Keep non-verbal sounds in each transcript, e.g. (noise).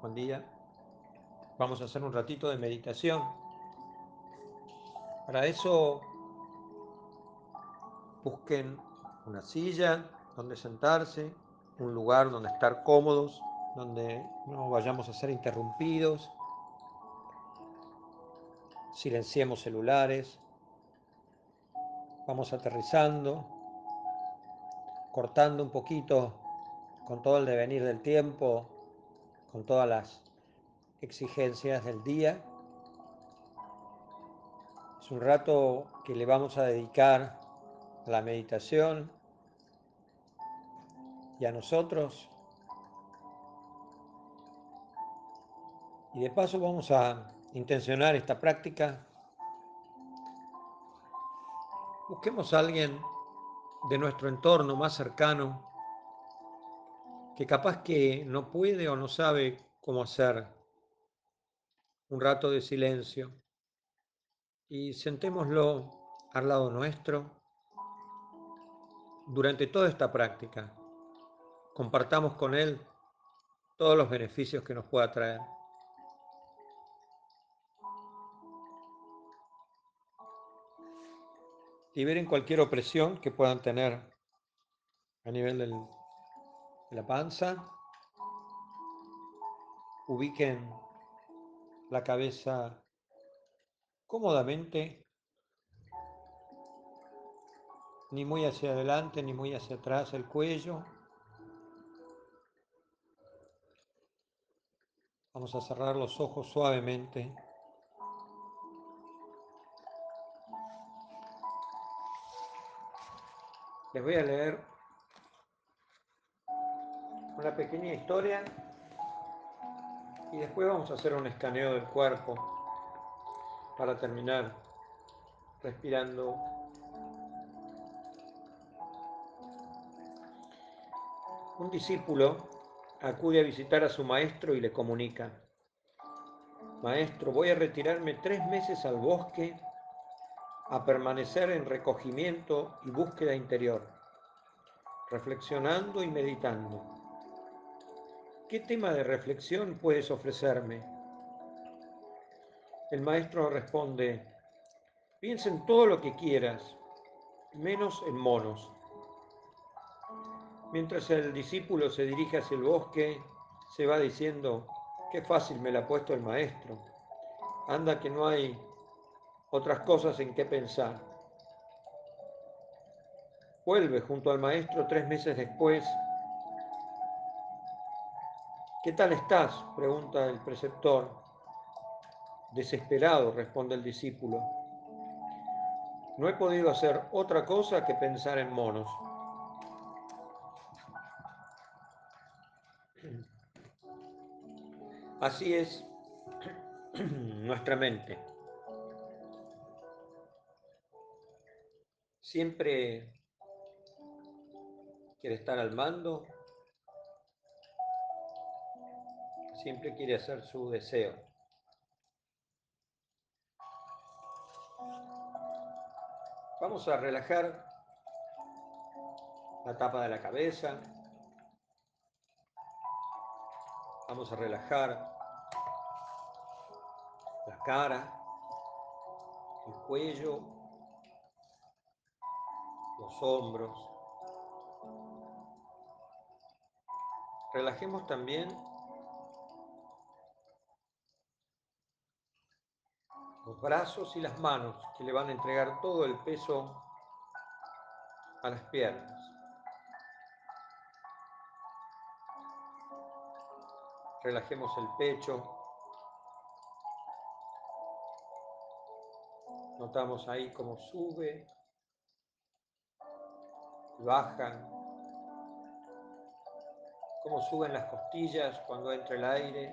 Buen día. Vamos a hacer un ratito de meditación. Para eso busquen una silla donde sentarse, un lugar donde estar cómodos, donde no vayamos a ser interrumpidos. Silenciemos celulares. Vamos aterrizando, cortando un poquito con todo el devenir del tiempo, con todas las exigencias del día. Es un rato que le vamos a dedicar a la meditación y a nosotros. Y de paso vamos a intencionar esta práctica. Busquemos a alguien de nuestro entorno más cercano que capaz que no puede o no sabe cómo hacer un rato de silencio y sentémoslo al lado nuestro durante toda esta práctica. Compartamos con él todos los beneficios que nos pueda traer. Liberen cualquier opresión que puedan tener a nivel del, de la panza. Ubiquen la cabeza cómodamente, ni muy hacia adelante ni muy hacia atrás el cuello. Vamos a cerrar los ojos suavemente. Les voy a leer una pequeña historia y después vamos a hacer un escaneo del cuerpo para terminar respirando. Un discípulo acude a visitar a su maestro y le comunica, Maestro, voy a retirarme tres meses al bosque a permanecer en recogimiento y búsqueda interior, reflexionando y meditando. ¿Qué tema de reflexión puedes ofrecerme? El maestro responde, piensa en todo lo que quieras, menos en monos. Mientras el discípulo se dirige hacia el bosque, se va diciendo, qué fácil me la ha puesto el maestro. Anda que no hay otras cosas en qué pensar. Vuelve junto al maestro tres meses después. ¿Qué tal estás? pregunta el preceptor. Desesperado, responde el discípulo. No he podido hacer otra cosa que pensar en monos. Así es (clears throat) nuestra mente. siempre quiere estar al mando, siempre quiere hacer su deseo. Vamos a relajar la tapa de la cabeza. Vamos a relajar la cara, el cuello, los hombros. Relajemos también los brazos y las manos que le van a entregar todo el peso a las piernas. Relajemos el pecho. Notamos ahí cómo sube bajan, cómo suben las costillas cuando entra el aire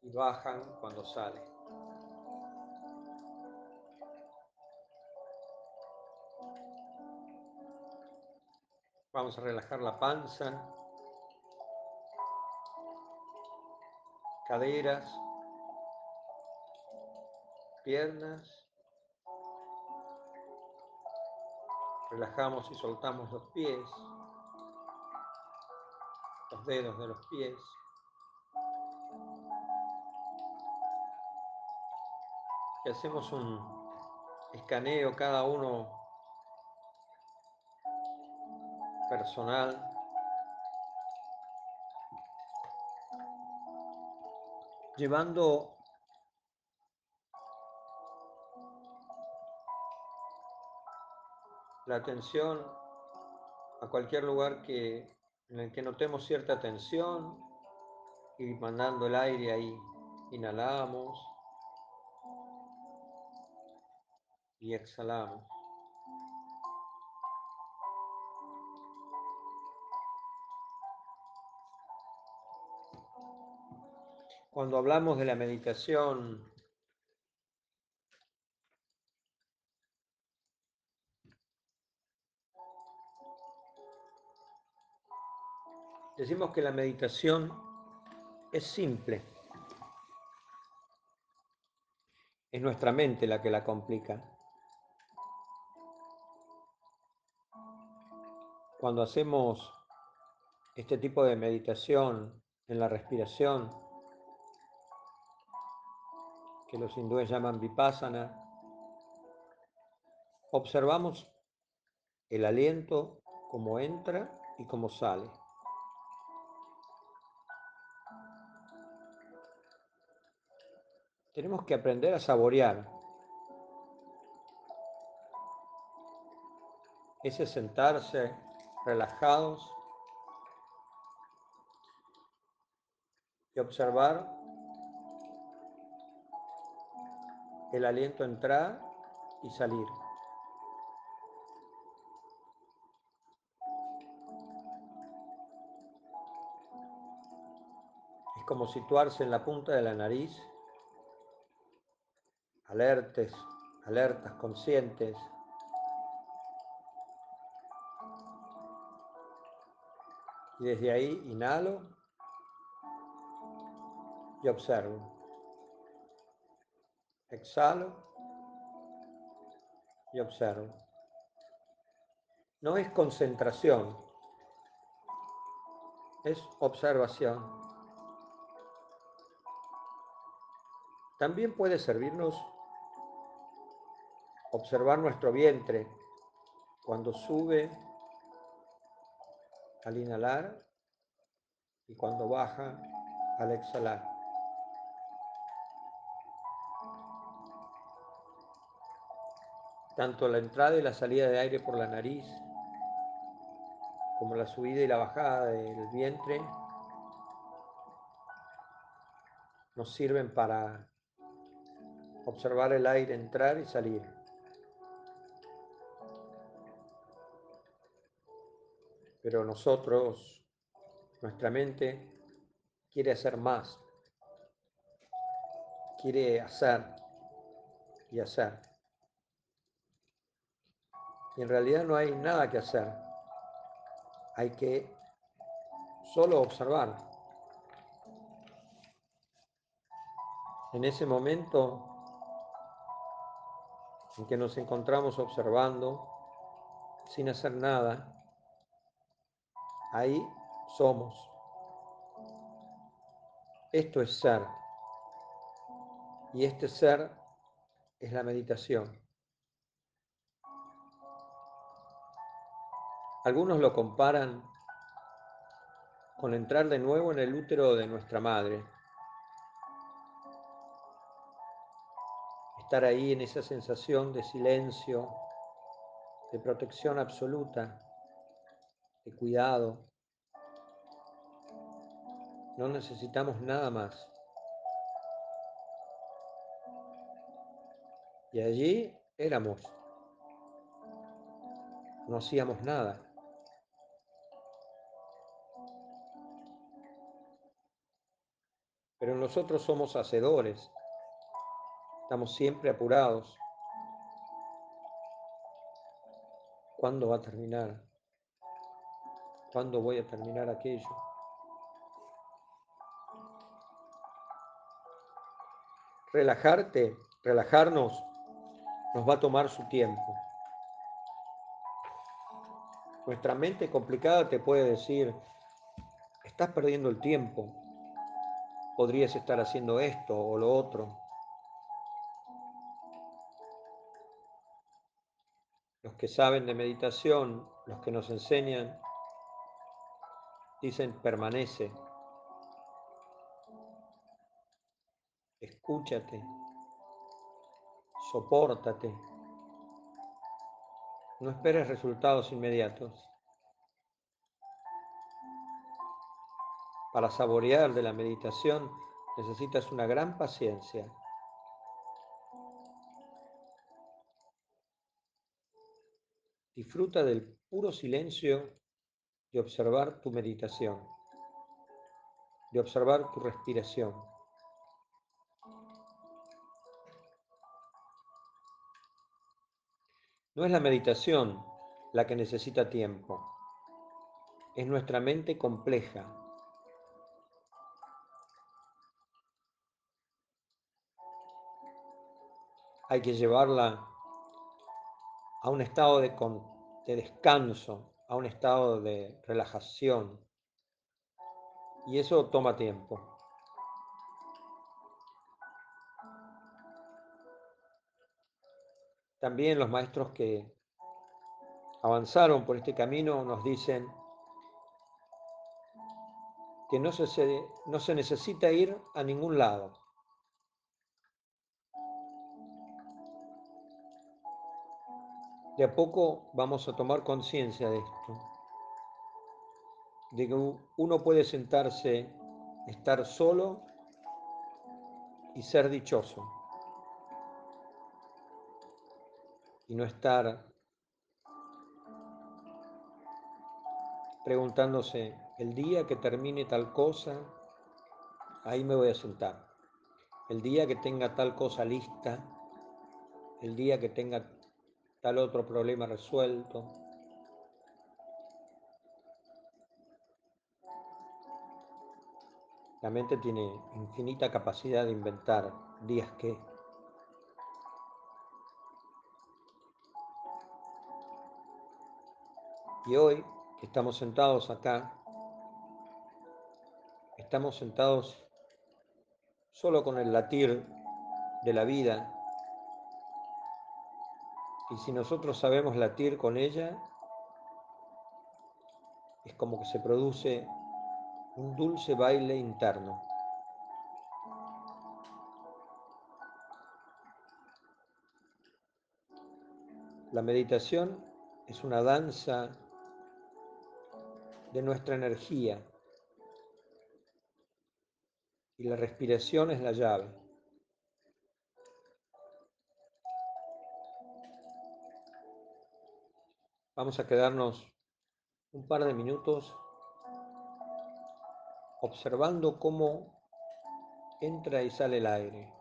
y bajan cuando sale. Vamos a relajar la panza, caderas, piernas. Relajamos y soltamos los pies, los dedos de los pies. Y hacemos un escaneo cada uno personal. Llevando la atención a cualquier lugar que, en el que notemos cierta tensión y mandando el aire ahí. Inhalamos y exhalamos. Cuando hablamos de la meditación Decimos que la meditación es simple. Es nuestra mente la que la complica. Cuando hacemos este tipo de meditación en la respiración, que los hindúes llaman vipassana, observamos el aliento como entra y como sale. Tenemos que aprender a saborear ese sentarse relajados y observar el aliento entrar y salir. Es como situarse en la punta de la nariz alertes, alertas, conscientes. Y desde ahí inhalo y observo. Exhalo y observo. No es concentración, es observación. También puede servirnos observar nuestro vientre cuando sube al inhalar y cuando baja al exhalar. Tanto la entrada y la salida de aire por la nariz como la subida y la bajada del vientre nos sirven para observar el aire entrar y salir. Pero nosotros, nuestra mente, quiere hacer más. Quiere hacer y hacer. Y en realidad no hay nada que hacer. Hay que solo observar. En ese momento en que nos encontramos observando, sin hacer nada, Ahí somos. Esto es ser. Y este ser es la meditación. Algunos lo comparan con entrar de nuevo en el útero de nuestra madre. Estar ahí en esa sensación de silencio, de protección absoluta, cuidado. No necesitamos nada más. Y allí éramos. No hacíamos nada. Pero nosotros somos hacedores. Estamos siempre apurados. ¿Cuándo va a terminar? ¿Cuándo voy a terminar aquello? Relajarte, relajarnos, nos va a tomar su tiempo. Nuestra mente complicada te puede decir, estás perdiendo el tiempo, podrías estar haciendo esto o lo otro. Los que saben de meditación, los que nos enseñan, dicen permanece, escúchate, soportate. No esperes resultados inmediatos. Para saborear de la meditación necesitas una gran paciencia. Disfruta del puro silencio de observar tu meditación, de observar tu respiración. No es la meditación la que necesita tiempo, es nuestra mente compleja hay que llevarla a un estado de, descanso, a un estado de relajación. Y eso toma tiempo. También los maestros que avanzaron por este camino nos dicen que no se, necesita ir a ningún lado. De a poco vamos a tomar conciencia de esto, de que uno puede sentarse, estar solo y ser dichoso, y no estar preguntándose, el día que termine tal cosa, ahí me voy a sentar. El día que tenga tal cosa lista, el día que tenga tal otro problema resuelto. La mente tiene infinita capacidad de inventar días que. Y hoy que estamos sentados acá, estamos sentados solo con el latir de la vida y si nosotros sabemos latir con ella, es como que se produce un dulce baile interno. La meditación es una danza de nuestra energía y la respiración es la llave. Vamos a quedarnos un par de minutos observando cómo entra y sale el aire,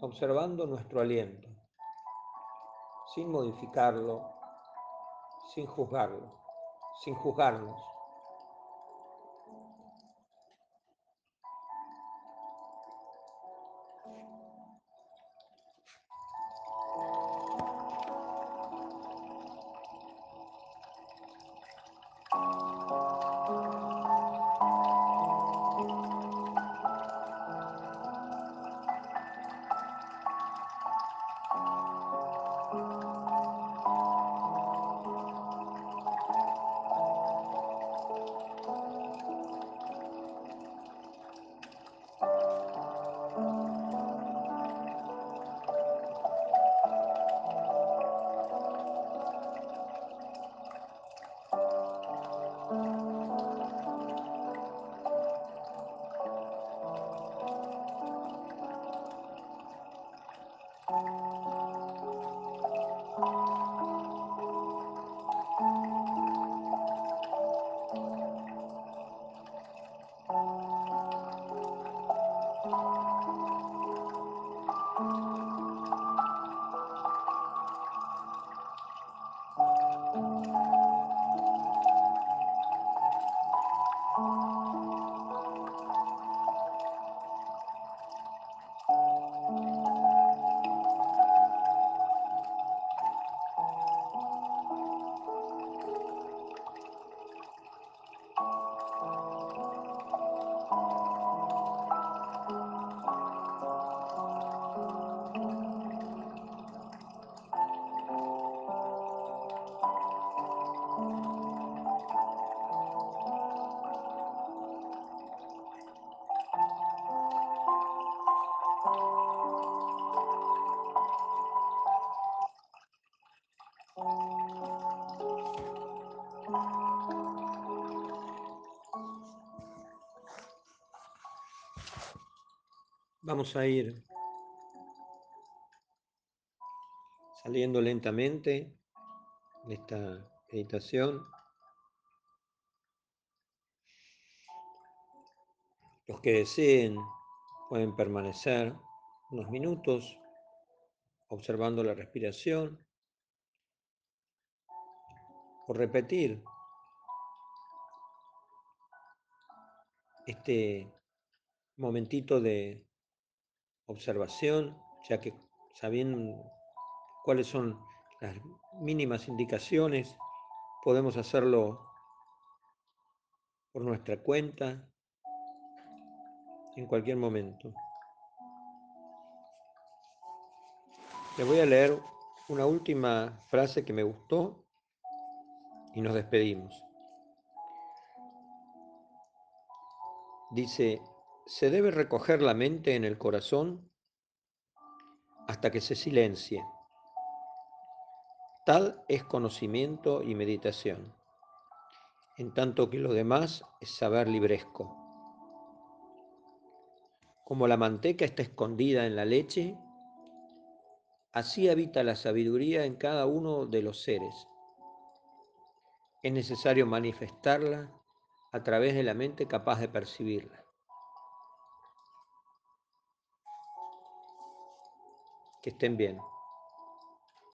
observando nuestro aliento, sin modificarlo, sin juzgarlo, sin juzgarnos. Vamos a ir saliendo lentamente de esta meditación. Los que deseen pueden permanecer unos minutos observando la respiración o repetir este momentito de observación, ya que sabiendo cuáles son las mínimas indicaciones, podemos hacerlo por nuestra cuenta en cualquier momento. Les voy a leer una última frase que me gustó y nos despedimos. Dice, se debe recoger la mente en el corazón hasta que se silencie. Tal es conocimiento y meditación, en tanto que lo demás es saber libresco. Como la manteca está escondida en la leche, así habita la sabiduría en cada uno de los seres. Es necesario manifestarla a través de la mente capaz de percibirla. Que estén bien.